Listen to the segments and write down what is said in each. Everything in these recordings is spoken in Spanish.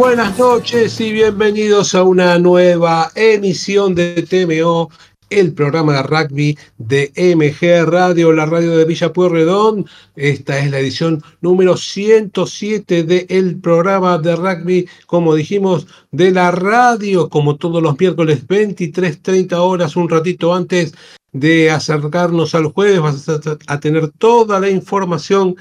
buenas noches y bienvenidos a una nueva emisión de TMO, el programa de rugby de MG Radio, la radio de Villa Pueyrredón. Esta es la edición número 107 del programa de rugby, como dijimos, de la radio, como todos los miércoles 23.30 horas, un ratito antes de acercarnos al jueves, vas a tener toda la información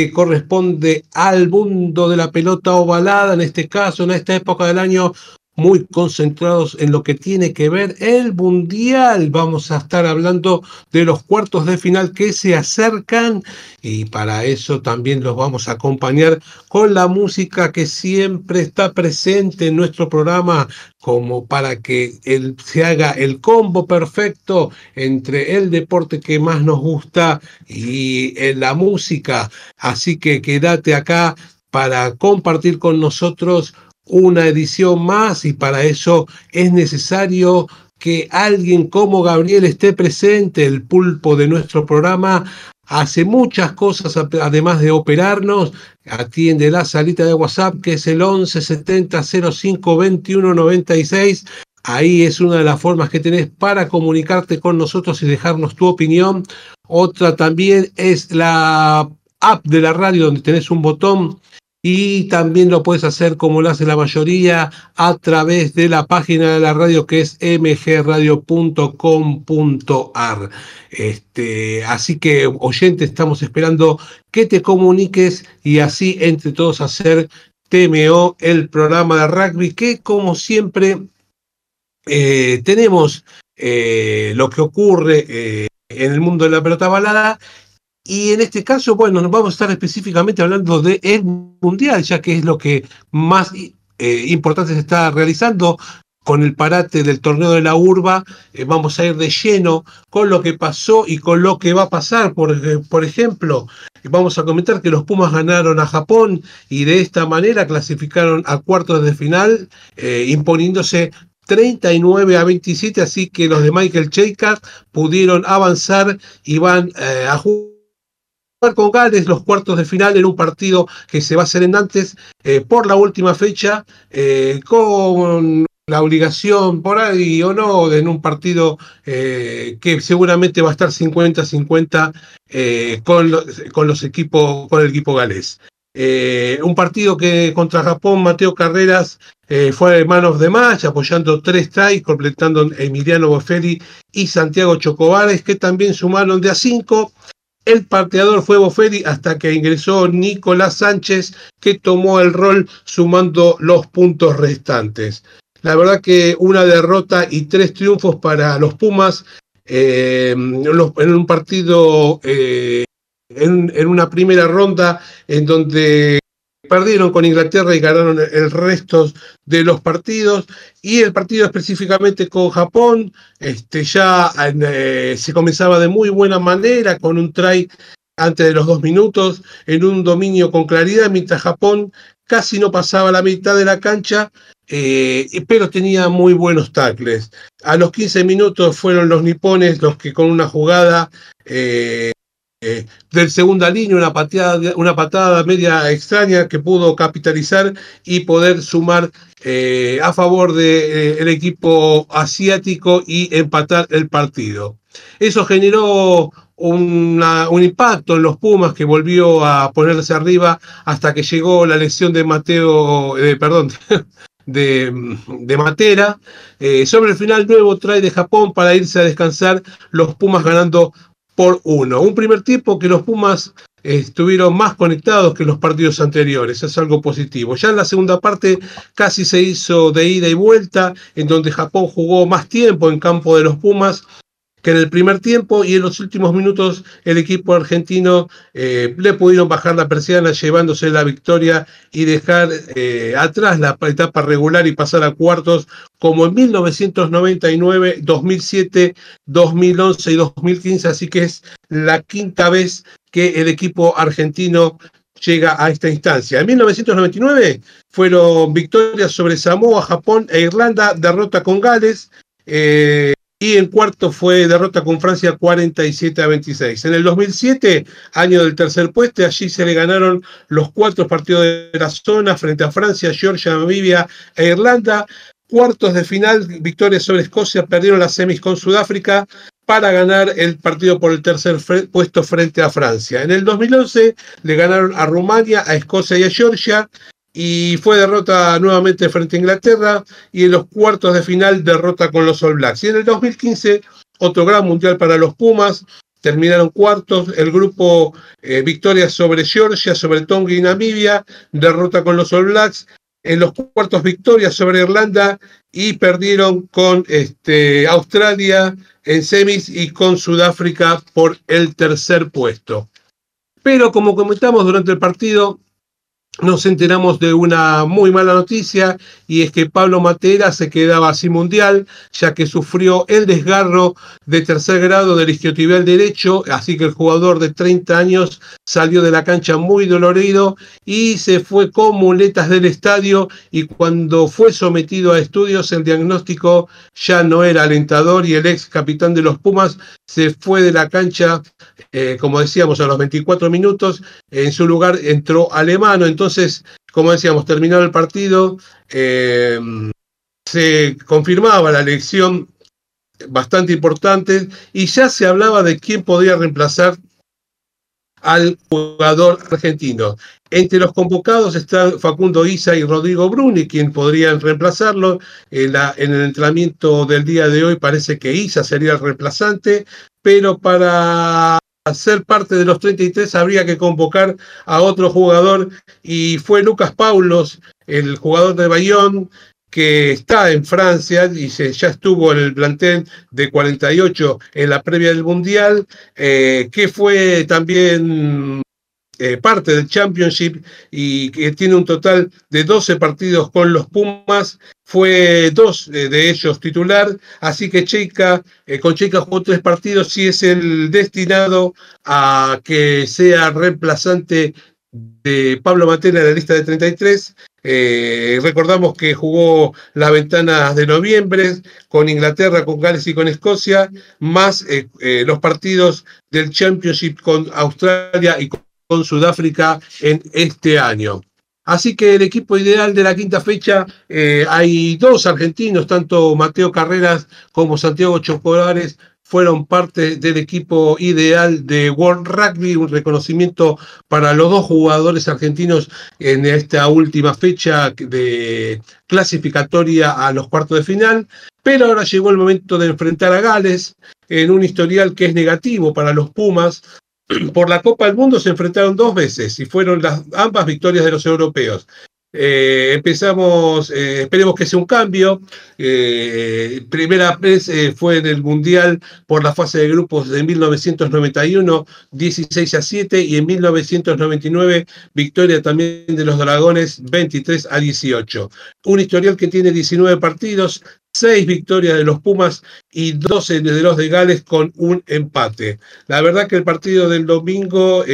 que corresponde al mundo de la pelota ovalada, en este caso, en esta época del año, muy concentrados en lo que tiene que ver el Mundial. Vamos a estar hablando de los cuartos de final que se acercan y para eso también los vamos a acompañar con la música que siempre está presente en nuestro programa como para que se haga el combo perfecto entre el deporte que más nos gusta y eh, la música. Así que quédate acá para compartir con nosotros una edición más y para eso es necesario que alguien como Gabriel esté presente, el pulpo de nuestro programa, hace muchas cosas además de operarnos, atiende la salita de WhatsApp que es el 11 70 05 21 96. Ahí es una de las formas que tenés para comunicarte con nosotros y dejarnos tu opinión. Otra también es la app de la radio donde tenés un botón y también lo puedes hacer como lo hace la mayoría a través de la página de la radio que es mgradio.com.ar. Este, así que, oyente, estamos esperando que te comuniques y así entre todos hacer TMO, el programa de rugby, que como siempre eh, tenemos eh, lo que ocurre eh, en el mundo de la pelota balada y en este caso, bueno, nos vamos a estar específicamente hablando del el Mundial, ya que es lo que más eh, importante se está realizando con el parate del torneo de la urba, eh, vamos a ir de lleno con lo que pasó y con lo que va a pasar. Por, eh, por ejemplo, vamos a comentar que los Pumas ganaron a Japón y de esta manera clasificaron a cuartos de final, imponiéndose 39 a 27, así que los de Michael Cheika pudieron avanzar y van a jugar con Gales los cuartos de final en un partido que se va a hacer en Nantes eh, por la última fecha, eh, con la obligación por ahí o no, en un partido eh, que seguramente va a estar 50-50 con, con, los equipos, con el equipo galés. un partido que contra Japón, Mateo Carreras fue man of the match, apoyando tres tries, completando Emiliano Boferi y Santiago Chocobares, que también sumaron de a cinco. El parteador fue Boferi hasta que ingresó Nicolás Sánchez, que tomó el rol sumando los puntos restantes. La verdad que una derrota y tres triunfos para los Pumas eh, en un partido, eh, en, una primera ronda en donde perdieron con Inglaterra y ganaron el resto de los partidos. Y el partido específicamente con Japón, este, ya eh, se comenzaba de muy buena manera con un try antes de los dos minutos, en un dominio con claridad, mientras Japón casi no pasaba la mitad de la cancha, eh, pero tenía muy buenos tackles. A los 15 minutos fueron los nipones los que con una jugada eh, eh, del segunda línea, una patada, una patada media extraña que pudo capitalizar y poder sumar eh, a favor del eh, equipo asiático y empatar el partido. Eso generó un impacto en los Pumas que volvió a ponerse arriba hasta que llegó la lesión de Mateo, perdón, de, de, Matera. sobre el final, nuevo trae de Japón para irse a descansar, los Pumas ganando por uno. Un primer tiempo que los Pumas estuvieron más conectados que los partidos anteriores, es algo positivo. Ya en la segunda parte casi se hizo de ida y vuelta, en donde Japón jugó más tiempo en campo de los Pumas que en el primer tiempo y en los últimos minutos el equipo argentino eh, le pudieron bajar la persiana llevándose la victoria y dejar eh, atrás la etapa regular y pasar a cuartos como en 1999, 2007, 2011 y 2015, así que es la quinta vez que el equipo argentino llega a esta instancia. En 1999 fueron victorias sobre Samoa, Japón e Irlanda, derrota con Gales. Eh, y en cuarto fue derrota con Francia 47 a 26. En el 2007, año del tercer puesto, allí se le ganaron los cuatro partidos de la zona frente a Francia, Georgia, Namibia e Irlanda. Cuartos de final, victoria sobre Escocia, perdieron las semis con Sudáfrica para ganar el partido por el tercer puesto frente a Francia. En el 2011 le ganaron a Rumania, a Escocia y a Georgia y fue derrota nuevamente frente a Inglaterra y en los cuartos de final derrota con los All Blacks. Y en el 2015 otro gran mundial para los Pumas, terminaron cuartos, el grupo eh, victoria sobre Georgia, sobre Tonga y Namibia, derrota con los All Blacks, en los cuartos victoria sobre Irlanda y perdieron con este, Australia en semis y con Sudáfrica por el tercer puesto. Pero como comentamos durante el partido, nos enteramos de una muy mala noticia y es que Pablo Matera se quedaba sin mundial ya que sufrió el desgarro de tercer grado del isquiotibial derecho, así que el jugador de 30 años salió de la cancha muy dolorido y se fue con muletas del estadio y cuando fue sometido a estudios el diagnóstico ya no era alentador y el ex capitán de los Pumas se fue de la cancha, eh, como decíamos, a los 24 minutos, en su lugar entró Alemano, entonces, como decíamos, terminado el partido, eh, se confirmaba la elección bastante importante y ya se hablaba de quién podía reemplazar al jugador argentino. Entre los convocados están Facundo Isa y Rodrigo Bruni, quien podrían reemplazarlo. En, el entrenamiento del día de hoy parece que Isa sería el reemplazante, pero para ser parte de los 33 habría que convocar a otro jugador. Y fue Lucas Paulos, el jugador de Bayón, que está en Francia y se, ya estuvo en el plantel de 48 en la previa del Mundial, eh, que fue también eh, parte del Championship y que tiene un total de 12 partidos con los Pumas, fue dos eh, de ellos titular, así que Cheika, con Cheika jugó tres partidos y es el destinado a que sea reemplazante de Pablo Matera en la lista de 33. Eh, recordamos que jugó las ventanas de noviembre con Inglaterra, con Gales y con Escocia, más eh, eh, los partidos del Championship con Australia y con Sudáfrica en este año. Así que el equipo ideal de la quinta fecha, hay dos argentinos, tanto Mateo Carreras como Santiago Chocolares, fueron parte del equipo ideal de World Rugby, un reconocimiento para los dos jugadores argentinos en esta última fecha de clasificatoria a los cuartos de final. Pero ahora llegó el momento de enfrentar a Gales en un historial que es negativo para los Pumas. Por la Copa del Mundo se enfrentaron dos veces y fueron las ambas victorias de los europeos. Eh, empezamos, eh, esperemos que sea un cambio. Eh, primera vez fue en el Mundial por la fase de grupos de 1991, 16 a 7, y en 1999, victoria también de los Dragones, 23 a 18. Un historial que tiene 19 partidos, 6 victorias de los Pumas y 12 de los de Gales con un empate. La verdad que el partido del domingo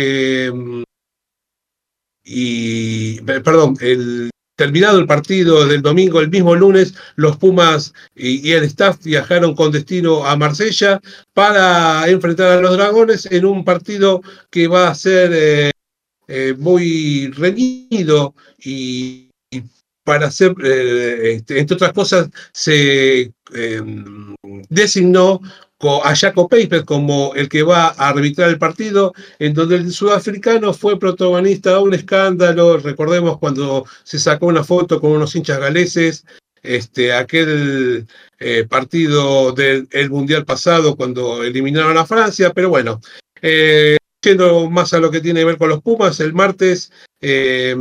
y, perdón, terminado el partido del domingo, el mismo lunes, los Pumas y, el staff viajaron con destino a Marsella para enfrentar a los Dragones en un partido que va a ser eh, eh, muy reñido y, para hacer, eh, este, entre otras cosas, se designó a Jaco Paper como el que va a arbitrar el partido, en donde el sudafricano fue protagonista de un escándalo, recordemos cuando se sacó una foto con unos hinchas galeses, este, aquel eh, partido del Mundial pasado cuando eliminaron a Francia, pero bueno, eh, yendo más a lo que tiene que ver con los Pumas, el martes eh,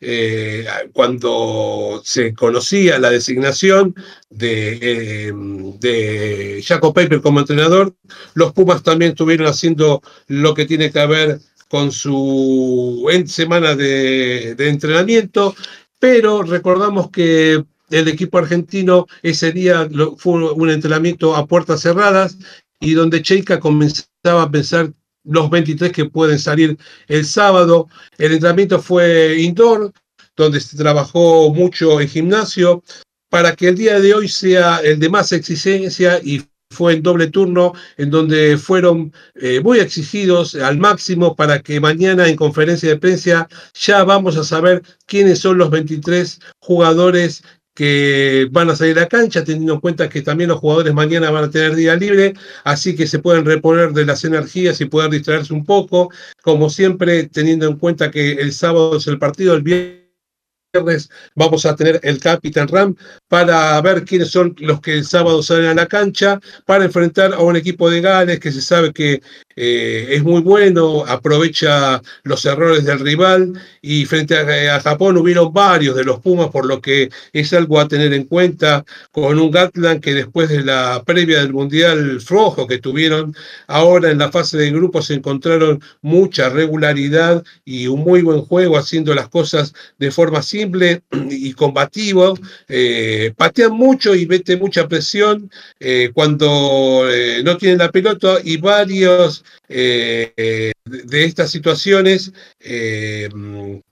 eh, cuando se conocía la designación de, eh, de Jacob Paper como entrenador, los Pumas también estuvieron haciendo lo que tiene que ver con su semana de, entrenamiento, pero recordamos que el equipo argentino ese día fue un entrenamiento a puertas cerradas y donde Cheika comenzaba a pensar los 23 que pueden salir el sábado. El entrenamiento fue indoor, donde se trabajó mucho en gimnasio. para que el día de hoy sea el de más exigencia y fue en doble turno, en donde fueron eh, muy exigidos al máximo para que mañana en conferencia de prensa ya vamos a saber quiénes son los 23 jugadores que van a salir a cancha, teniendo en cuenta que también los jugadores mañana van a tener día libre, así que se pueden reponer de las energías y poder distraerse un poco, como siempre teniendo en cuenta que el sábado es el partido, el viernes vamos a tener el Capitán Ram para ver quiénes son los que el sábado salen a la cancha para enfrentar a un equipo de Gales que se sabe que eh, es muy bueno, aprovecha los errores del rival y frente a, Japón hubieron varios de los Pumas, por lo que es algo a tener en cuenta con un Gatland que después de la previa del Mundial flojo que tuvieron, ahora en la fase de grupos se encontraron mucha regularidad y un muy buen juego haciendo las cosas de forma simple y combativa. Eh, patean mucho y mete mucha presión eh, cuando no tienen la pelota y varios eh, de estas situaciones eh,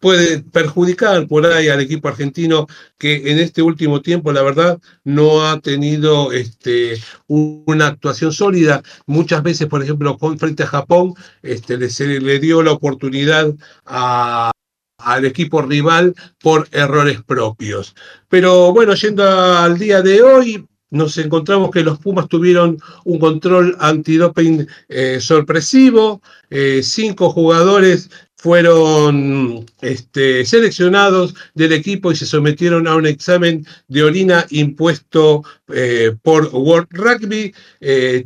puede perjudicar por ahí al equipo argentino que en este último tiempo, la verdad, no ha tenido este, una actuación sólida. Muchas veces, por ejemplo, con, frente a Japón, este, se le dio la oportunidad al equipo rival por errores propios. Pero bueno, yendo al día de hoy, nos encontramos que los Pumas tuvieron un control antidoping eh, sorpresivo, eh, cinco jugadores fueron este, seleccionados del equipo y se sometieron a un examen de orina impuesto eh, por World Rugby,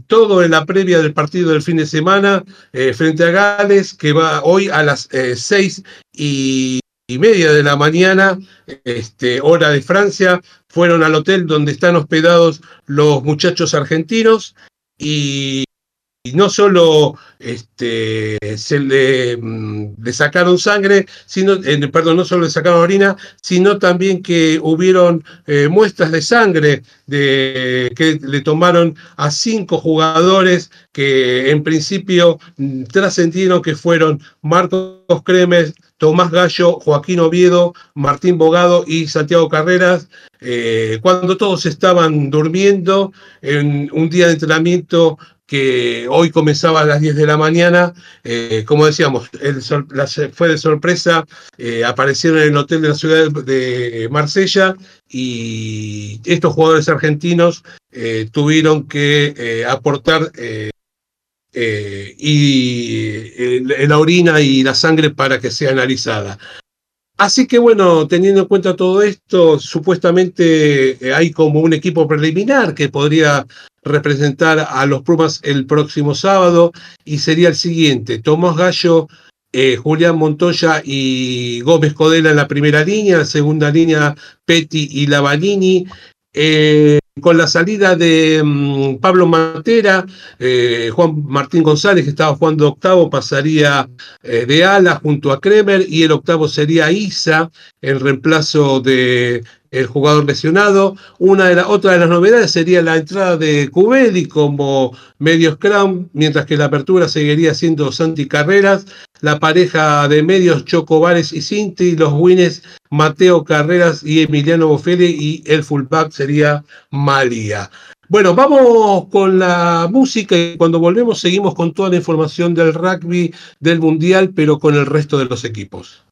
todo en la previa del partido del fin de semana frente a Gales, que va hoy a las seis y y media de la mañana, este, hora de Francia, fueron al hotel donde están hospedados los muchachos argentinos y, no solo este, se le, mm, le, sacaron sangre, sino, eh, perdón, no solo le sacaron orina, sino también que hubieron eh, muestras de sangre de, que le tomaron a cinco jugadores que en principio mm, trascendieron que fueron Marcos Cremes, Tomás Gallo, Joaquín Oviedo, Martín Bogado y Santiago Carreras, eh, cuando todos estaban durmiendo en un día de entrenamiento que hoy comenzaba a las 10 de la mañana, eh, como decíamos, fue de sorpresa, eh, aparecieron en el hotel de la ciudad de Marsella y estos jugadores argentinos tuvieron que aportar eh, y la orina y la sangre para que sea analizada. Así que bueno, teniendo en cuenta todo esto, supuestamente eh, hay como un equipo preliminar que podría representar a los Pumas el próximo sábado y sería el siguiente, Tomás Gallo, eh, Julián Montoya y Gómez Codela en la primera línea, la segunda línea Petty y Lavanini, eh, con la salida de mm, Pablo Matera, eh, Juan Martín González, que estaba jugando octavo, pasaría eh, de ala junto a Kremer y el octavo sería Isa, en reemplazo de el jugador lesionado. Una de la, otra de las novedades sería la entrada de Cubedi como medio scrum, mientras que la apertura seguiría siendo Santi Carreras. La pareja de medios Choco y Cinti, los wins Mateo Carreras y Emiliano Bofele y el fullback sería María. Bueno, vamos con la música y cuando volvemos seguimos con toda la información del rugby, del mundial, pero con el resto de los equipos.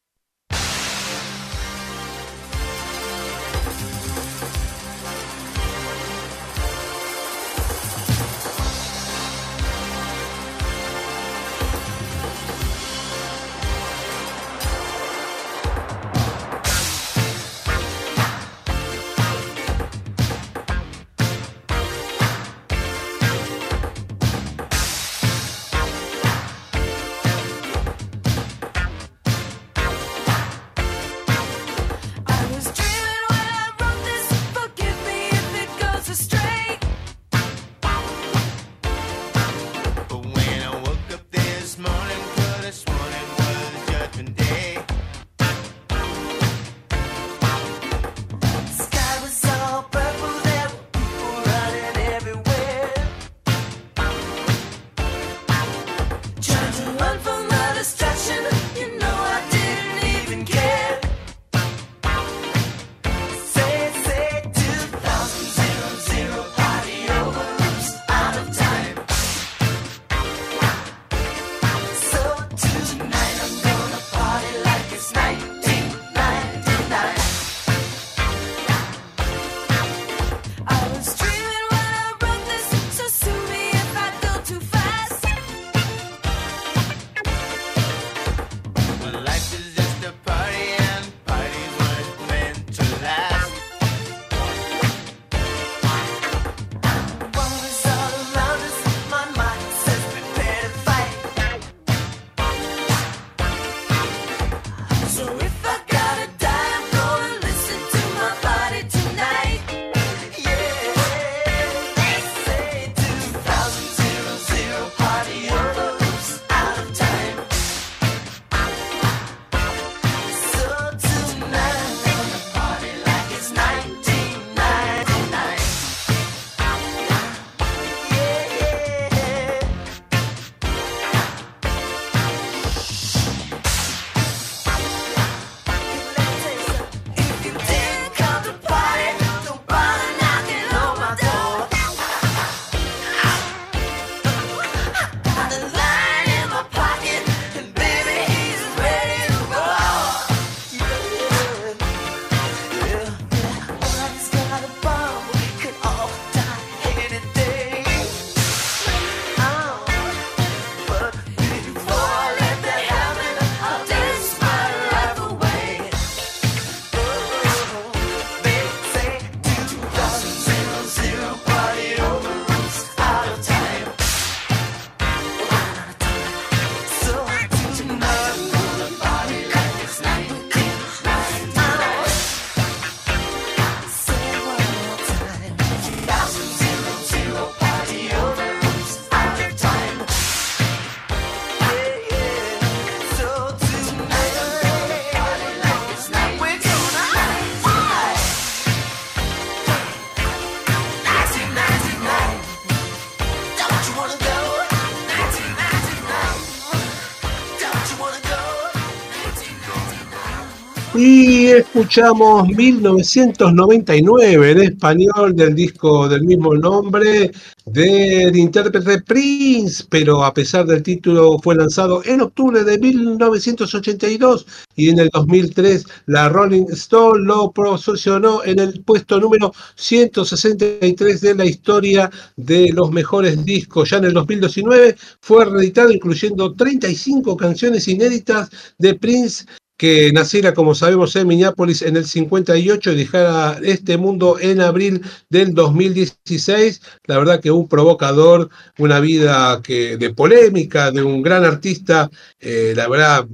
Escuchamos 1999 en español del disco del mismo nombre del intérprete Prince, pero a pesar del título fue lanzado en octubre de 1982 y en el 2003 la Rolling Stone lo posicionó en el puesto número 163 de la historia de los mejores discos. Ya en el 2019 fue reeditado incluyendo 35 canciones inéditas de Prince que naciera, como sabemos, en Minneapolis en el 58 y dejara este mundo en abril del 2016. La verdad que un provocador, una vida que, de polémica, de un gran artista, eh, la verdad,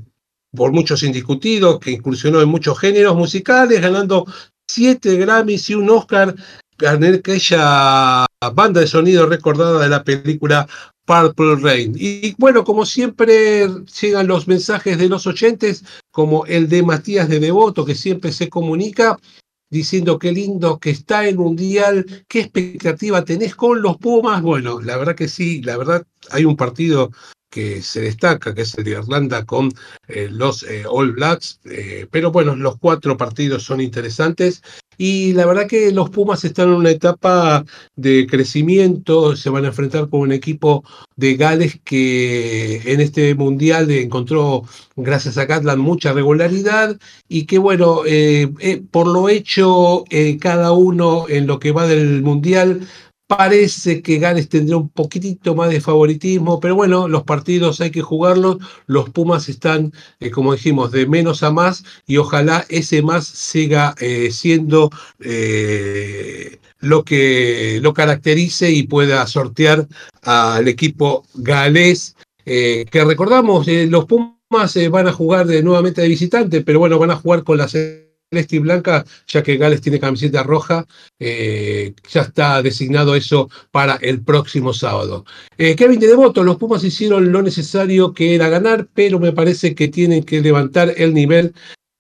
por muchos indiscutidos, que incursionó en muchos géneros musicales, ganando siete Grammys y un Oscar, ganar aquella banda de sonido recordada de la película Purple Rain. Y bueno, como siempre, llegan los mensajes de los oyentes, como el de Matías de Devoto, que siempre se comunica diciendo qué lindo que está el Mundial, qué expectativa tenés con los Pumas. Bueno, la verdad que sí, la verdad hay un partido que se destaca, que es el de Irlanda con eh, los eh, All Blacks, eh, pero bueno, los cuatro partidos son interesantes y la verdad que los Pumas están en una etapa de crecimiento, se van a enfrentar con un equipo de Gales que en este mundial encontró, gracias a Gatland, mucha regularidad y que bueno, eh, eh, por lo hecho, eh, cada uno en lo que va del mundial Parece que Gales tendrá un poquitito más de favoritismo, pero bueno, los partidos hay que jugarlos. Los Pumas están, eh, como dijimos, de menos a más y ojalá ese más siga eh, siendo eh, lo que lo caracterice y pueda sortear al equipo galés. que recordamos, los Pumas van a jugar de, nuevamente de visitante, pero bueno, van a jugar con la celeste y blanca, ya que Gales tiene camiseta roja, eh, ya está designado eso para el próximo sábado. Eh, Kevin de Devoto, los Pumas hicieron lo necesario que era ganar, pero me parece que tienen que levantar el nivel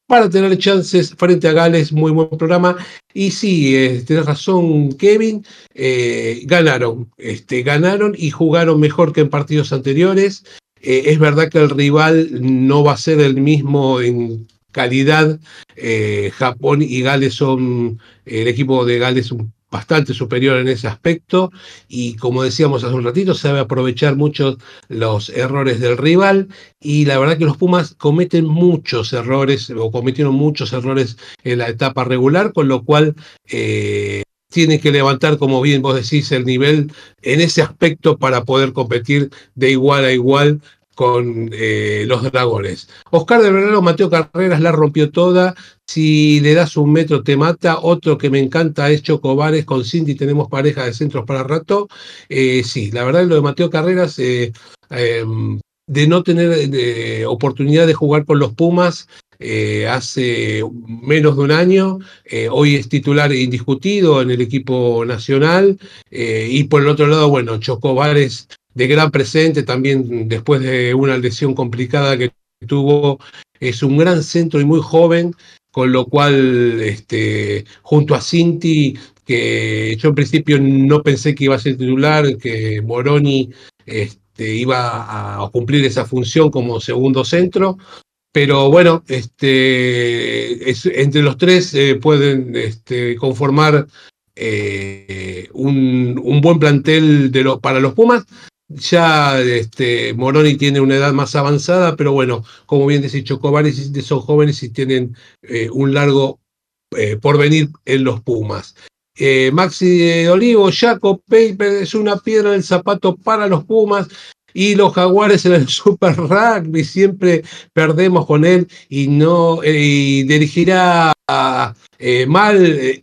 para tener chances frente a Gales, muy buen programa. Y sí, eh, tienes razón, Kevin, eh, ganaron, este, ganaron y jugaron mejor que en partidos anteriores. es verdad que el rival no va a ser el mismo en calidad, eh, Japón y Gales son, el equipo de Gales bastante superior en ese aspecto. Y como decíamos hace un ratito, sabe aprovechar mucho los errores del rival. Y la verdad que los Pumas cometen muchos errores o cometieron muchos errores en la etapa regular, con lo cual eh, tiene que levantar, como bien vos decís, el nivel en ese aspecto para poder competir de igual a igual con eh, los dragones. Oscar de Bernardo, Mateo Carreras la rompió toda. Si le das un metro te mata. Otro que me encanta es Chocobares. Con Cindy tenemos pareja de centros para rato. Eh, sí, la verdad lo de Mateo Carreras, eh, em, de no tener oportunidad de jugar con los Pumas, hace menos de un año. hoy es titular indiscutido en el equipo nacional. y por el otro lado, bueno, Chocobares de gran presente, también después de una lesión complicada que tuvo, es un gran centro y muy joven, con lo cual, este, junto a Cinti, que yo en principio no pensé que iba a ser titular, que Moroni este, iba a cumplir esa función como segundo centro, pero bueno, este, entre los tres eh, pueden este, conformar eh, un, un, buen plantel de para los Pumas. Ya este, Moroni tiene una edad más avanzada, pero bueno, como bien decís, Chocobares son jóvenes y tienen eh, un largo eh, porvenir en los Pumas. Eh, Maxi de Olivo, Jaco Paper es una piedra del zapato para los Pumas y los Jaguares en el Super Rugby siempre perdemos con él y no y dirigirá mal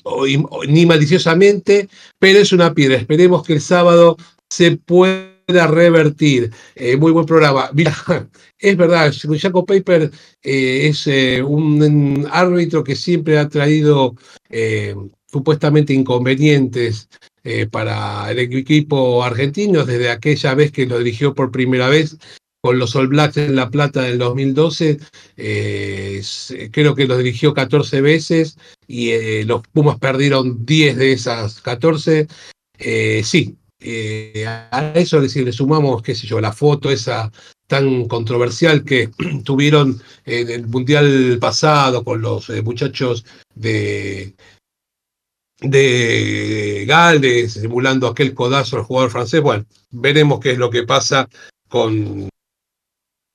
ni maliciosamente, pero es una piedra. Esperemos que el sábado se pueda revertir. Eh, muy buen programa. Mira, es verdad, Jaco Paper eh, es eh, un árbitro que siempre ha traído supuestamente inconvenientes para el equipo argentino desde aquella vez que lo dirigió por primera vez con los All Blacks en La Plata del 2012. creo que lo dirigió 14 veces y los Pumas perdieron 10 de esas 14. sí, eh, a eso le sumamos, qué sé yo, la foto esa tan controversial que tuvieron en el Mundial pasado con los eh, muchachos de, de Gales, simulando aquel codazo al jugador francés. Bueno, veremos qué es lo que pasa con,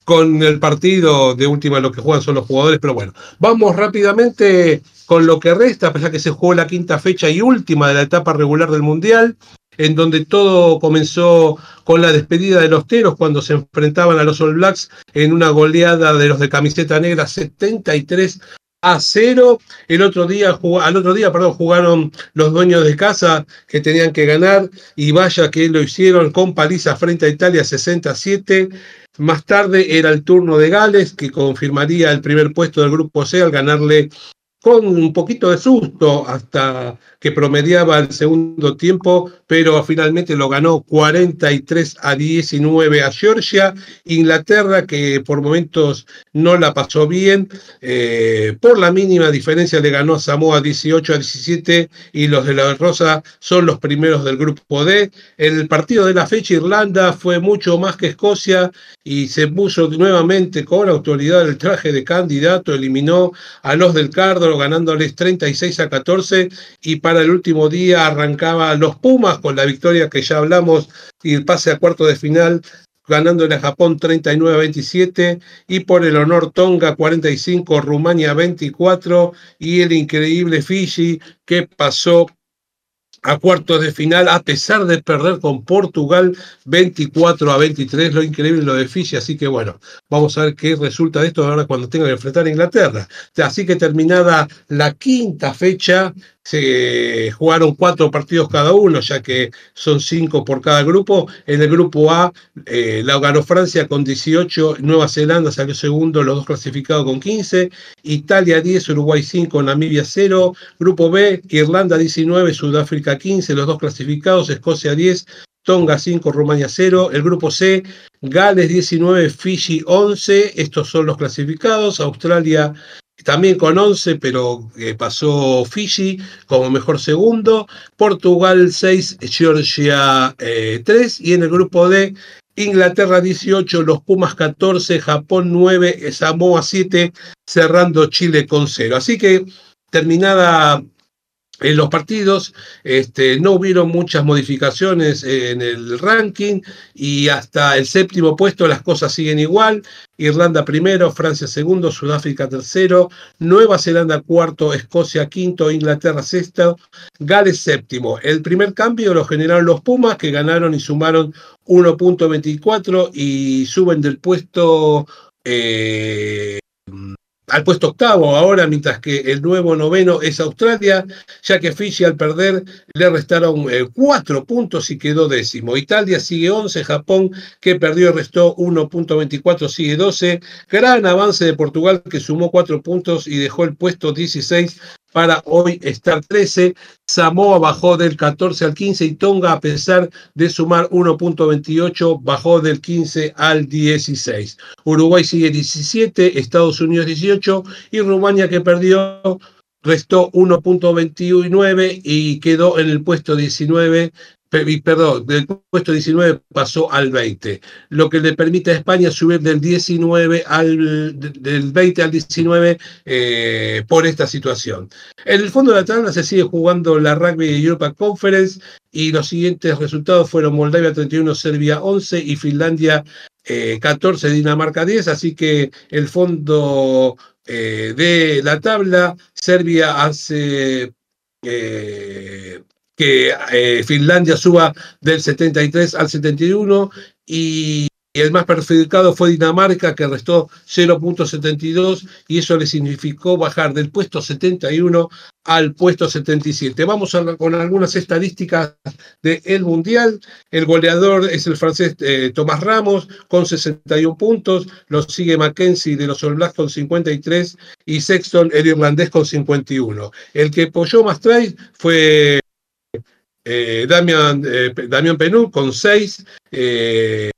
con el partido. De última, lo que juegan son los jugadores, pero bueno, vamos rápidamente con lo que resta, a pesar que se jugó la quinta fecha y última de la etapa regular del Mundial en donde todo comenzó con la despedida de los Teros cuando se enfrentaban a los All Blacks en una goleada de los de camiseta negra 73 a 0. El otro día, al otro día, perdón, jugaron los dueños de casa que tenían que ganar y vaya que lo hicieron con paliza frente a Italia 67. Más tarde era el turno de Gales, que confirmaría el primer puesto del grupo C al ganarle con un poquito de susto hasta que promediaba el segundo tiempo, pero finalmente lo ganó 43 a 19 a Georgia. Inglaterra, que por momentos no la pasó bien, eh, por la mínima diferencia le ganó a Samoa 18 a 17 y los de la Rosa son los primeros del grupo D. El partido de la fecha Irlanda fue mucho más que Escocia y se puso nuevamente con autoridad el traje de candidato, eliminó a los del Cardo ganándoles 36 a 14 y para el último día arrancaba los Pumas con la victoria que ya hablamos y el pase a cuarto de final ganándole a Japón 39 a 27 y por el honor Tonga 45, Rumania 24 y el increíble Fiji que pasó a cuartos de final, a pesar de perder con Portugal 24 a 23, lo increíble lo de Fiji, así que bueno, vamos a ver qué resulta de esto ahora cuando tenga que enfrentar a Inglaterra. Así que terminada la quinta fecha, jugaron cuatro partidos cada uno, ya que son cinco por cada grupo. En el grupo A eh, la ganó Francia con 18, Nueva Zelanda salió segundo, los dos clasificados con 15, Italia 10, Uruguay 5, Namibia 0, grupo B, Irlanda 19, Sudáfrica 15, los dos clasificados, Escocia 10, Tonga 5, Rumania 0. El grupo C, Gales 19, Fiji 11. Estos son los clasificados. Australia también con 11, pero eh, pasó Fiji como mejor segundo, Portugal 6, Georgia 3 eh, y en el grupo D Inglaterra 18, los Pumas 14, Japón 9, Samoa 7, cerrando Chile con 0. Así que terminada en los partidos este, no hubieron muchas modificaciones en el ranking y hasta el séptimo puesto las cosas siguen igual. Irlanda primero, Francia segundo, Sudáfrica tercero, Nueva Zelanda cuarto, Escocia quinto, Inglaterra sexto, Gales séptimo. El primer cambio lo generaron los Pumas que ganaron y sumaron 1.24 y suben del puesto eh, al puesto octavo ahora, mientras que el nuevo noveno es Australia, ya que Fiji al perder le restaron eh, cuatro puntos y quedó décimo. Italia sigue 11, Japón que perdió y restó 1.24 sigue 12. Gran avance de Portugal que sumó cuatro puntos y dejó el puesto 16 para hoy estar 13. Samoa bajó del 14 al 15 y Tonga, a pesar de sumar 1.28, bajó del 15 al 16. Uruguay sigue 17, Estados Unidos 18 y Rumania que perdió restó 1.29 y quedó en el puesto 19 perdón, del puesto 19 pasó al 20, lo que le permite a España subir del 19 al del 20 al 19 eh, por esta situación. En el fondo de la tabla se sigue jugando la Rugby Europa Conference y los siguientes resultados fueron Moldavia 31, Serbia 11 y Finlandia 14, eh, Dinamarca 10, así que el fondo eh, de la tabla, Serbia hace que eh, Finlandia suba del 73 al 71 y el más perjudicado fue Dinamarca, que restó 0.72 y eso le significó bajar del puesto 71 al puesto 77. Vamos con algunas estadísticas del Mundial. El goleador es el francés eh, Tomás Ramos con 61 puntos, lo sigue Mackenzie de los All Blacks con 53 y Sexton, el irlandés, con 51. El que apoyó más trae fue eh, Damian, eh, Penú con 6. Eh,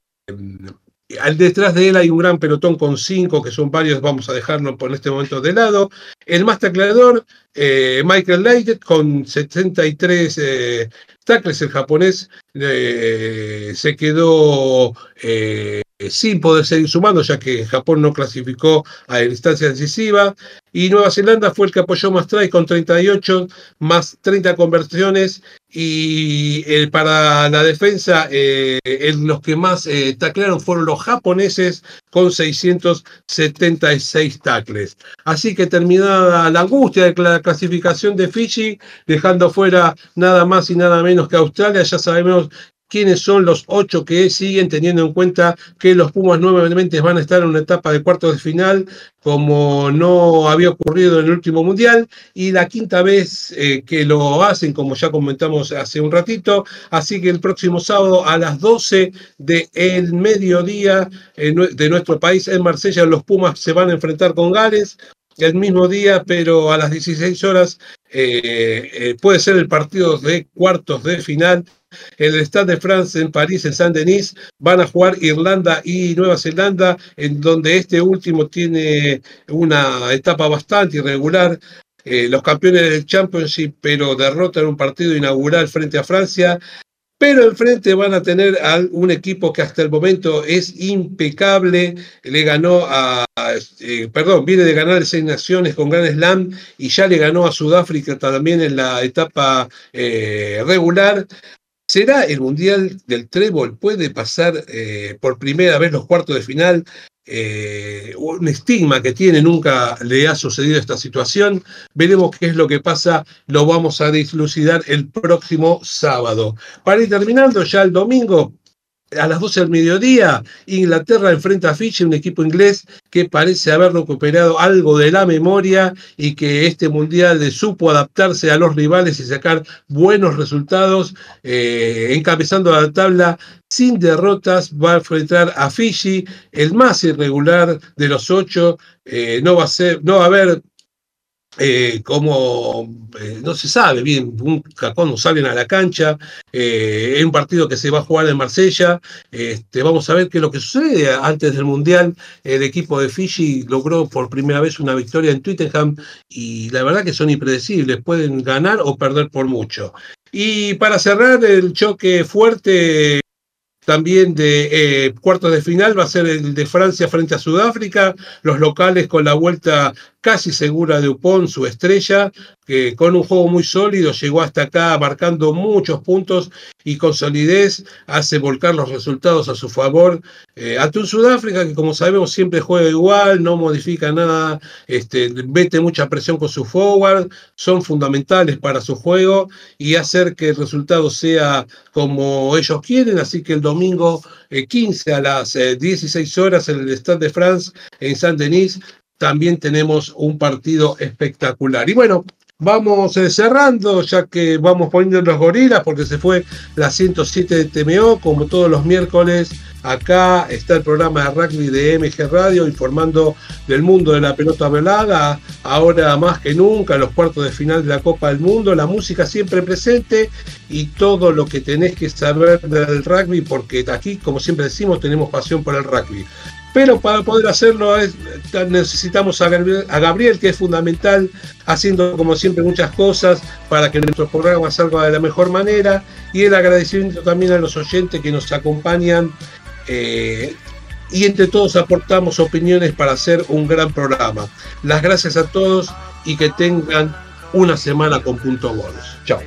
al detrás de él hay un gran pelotón con 5, que son varios, vamos a dejarlo por este momento de lado. El más tacleador, Michael Leite, con 73 tackles, el japonés se quedó sin poder seguir sumando, ya que Japón no clasificó a la instancia decisiva. Y Nueva Zelanda fue el que apoyó más try con 38, más 30 conversiones. Y eh, para la defensa, eh, los que más eh, taclearon fueron los japoneses con 676 tacles. Así que terminada la angustia de la clasificación de Fiji, dejando fuera nada más y nada menos que Australia, ya sabemos quiénes son los ocho que siguen, teniendo en cuenta que los Pumas nuevamente van a estar en una etapa de cuartos de final, como no había ocurrido en el último mundial, y la quinta vez eh, que lo hacen, como ya comentamos hace un ratito. Así que el próximo sábado a las 12 del mediodía de nuestro país en Marsella, los Pumas se van a enfrentar con Gales el mismo día, pero a las 16 horas eh, eh, puede ser el partido de cuartos de final. En el Stade de France en París, en Saint-Denis, van a jugar Irlanda y Nueva Zelanda, en donde este último tiene una etapa bastante irregular. Eh, los campeones del Championship, pero derrotan un partido inaugural frente a Francia pero enfrente van a tener a un equipo que hasta el momento es impecable, le ganó a, eh, perdón, viene de ganar seis naciones con Gran Slam y ya le ganó a Sudáfrica también en la etapa eh, regular. ¿Será el Mundial del Trébol? ¿Puede pasar eh, por primera vez los cuartos de final? Eh, un estigma que tiene, nunca le ha sucedido esta situación. Veremos qué es lo que pasa, lo vamos a dislucidar el próximo sábado. Para ir terminando, ya el domingo a las 12 del mediodía, Inglaterra enfrenta a Fiji, un equipo inglés que parece haber recuperado algo de la memoria y que este mundial le supo adaptarse a los rivales y sacar buenos resultados, eh, encabezando la tabla sin derrotas, va a enfrentar a Fiji, el más irregular de los ocho, eh, no va a ser, no va a haber eh, como eh, no se sabe bien cuándo salen a la cancha, eh, es un partido que se va a jugar en Marsella, este, vamos a ver qué es lo que sucede. Antes del Mundial, el equipo de Fiji logró por primera vez una victoria en Twittenham y la verdad que son impredecibles, pueden ganar o perder por mucho. Y para cerrar el choque fuerte también de eh, cuartos de final va a ser el de Francia frente a Sudáfrica, los locales con la vuelta casi segura de Upon, su estrella, que con un juego muy sólido llegó hasta acá marcando muchos puntos y con solidez hace volcar los resultados a su favor. Eh, ante Sudáfrica que como sabemos siempre juega igual, no modifica nada, este, mete mucha presión con su forward, son fundamentales para su juego y hacer que el resultado sea como ellos quieren, así que el domingo 15 eh, a las 16 eh, horas en el Stade de France en Saint-Denis también tenemos un partido espectacular. Y bueno, vamos eh, cerrando, ya que vamos poniendo los gorilas, porque se fue la 107 de TMO, como todos los miércoles. Acá está el programa de rugby de MG Radio informando del mundo de la pelota velada, ahora más que nunca, los cuartos de final de la Copa del Mundo, la música siempre presente y todo lo que tenés que saber del rugby, porque aquí, como siempre decimos, tenemos pasión por el rugby. Pero para poder hacerlo necesitamos a Gabriel, que es fundamental, haciendo como siempre muchas cosas para que nuestro programa salga de la mejor manera. Y el agradecimiento también a los oyentes que nos acompañan. Eh, y entre todos aportamos opiniones para hacer un gran programa. Las gracias a todos y que tengan una semana con punto goles. Chao.